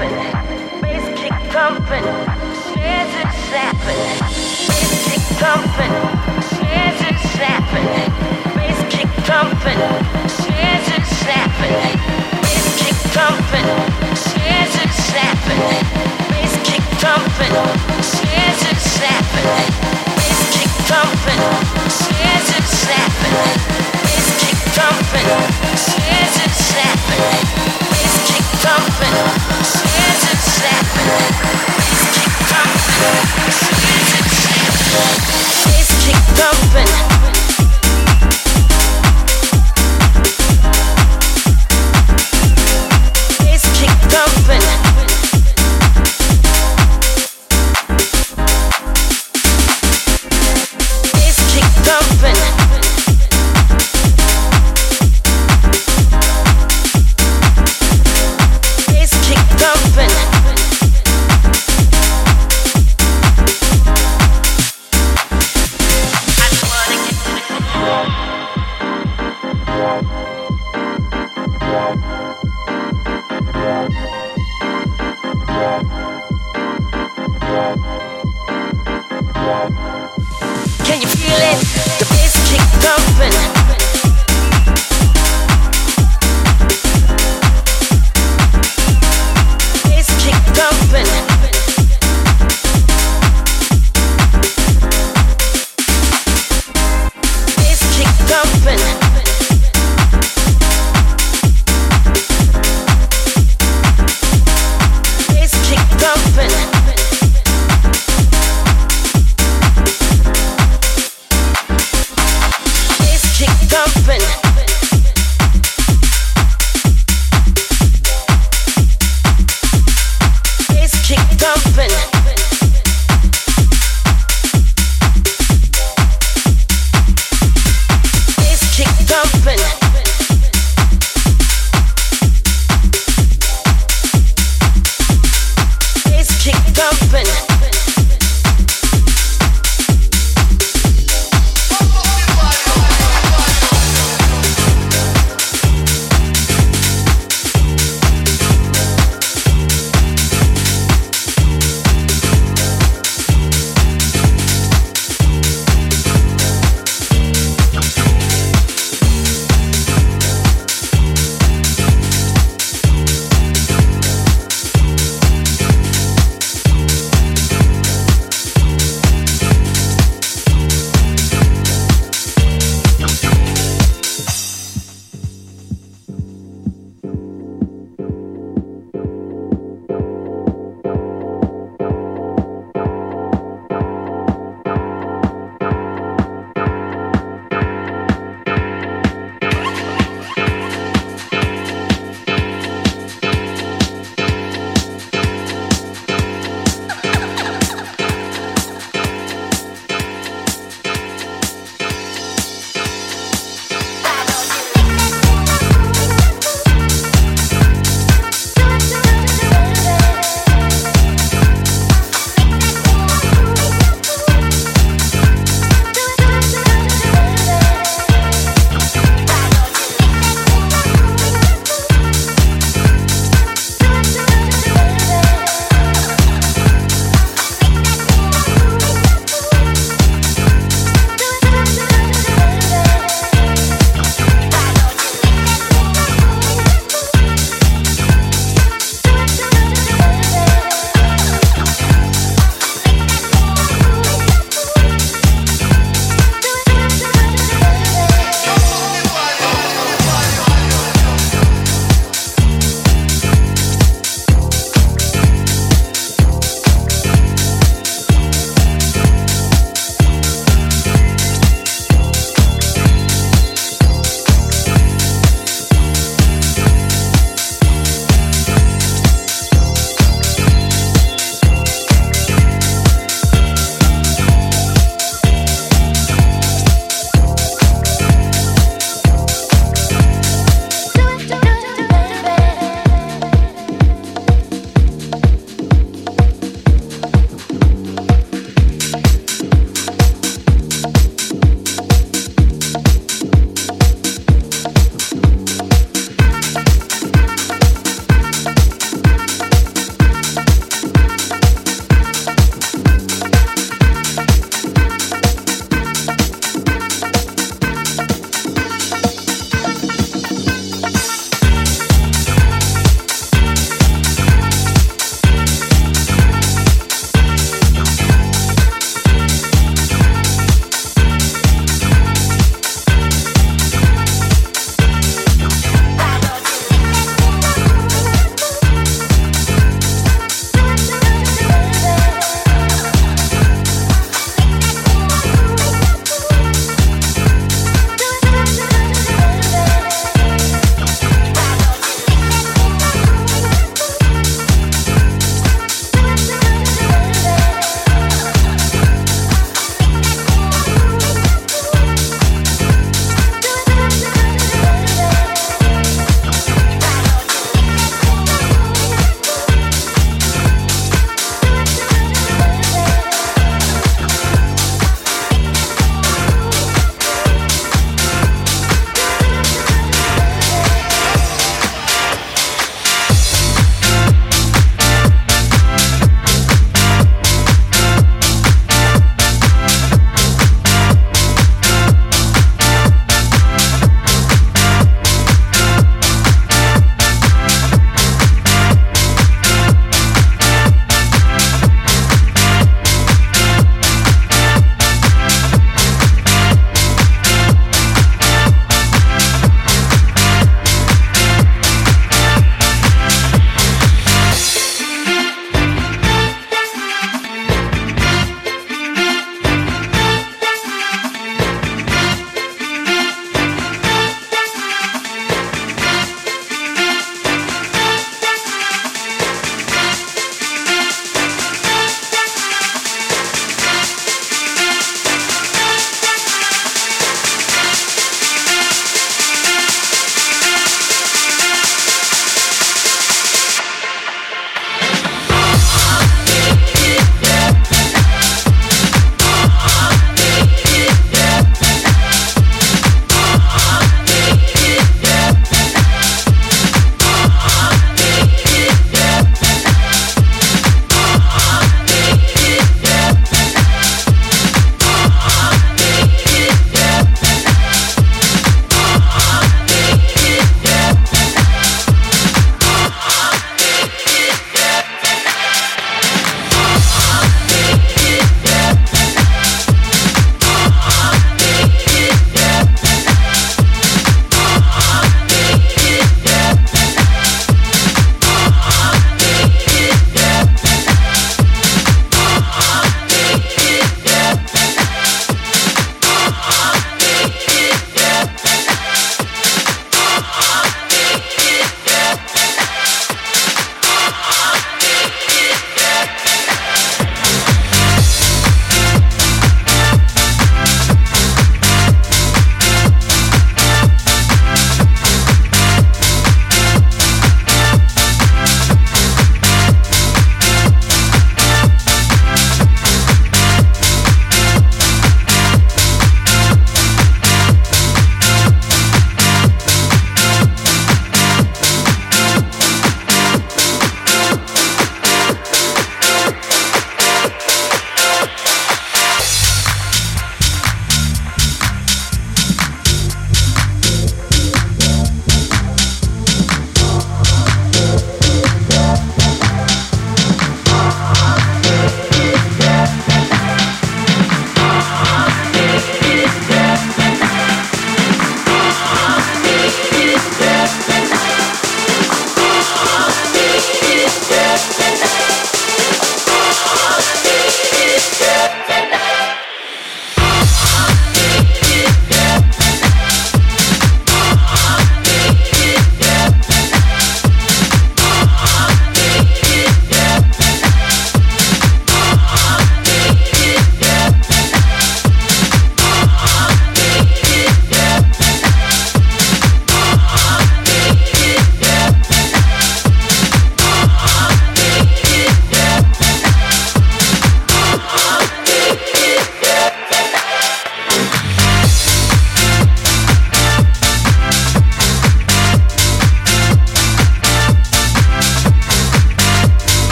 thumping, bass kick thumping, snares is snapping, bass kick thumping, snares is snapping, bass kick thumping, snares is snapping, bass kick thumping, snares is snapping, bass kick thumping, snares is snapping, bass kick thumping, snares is snapping, bass kick thumping, snares is snapping, bass kick thumping. It's keep open.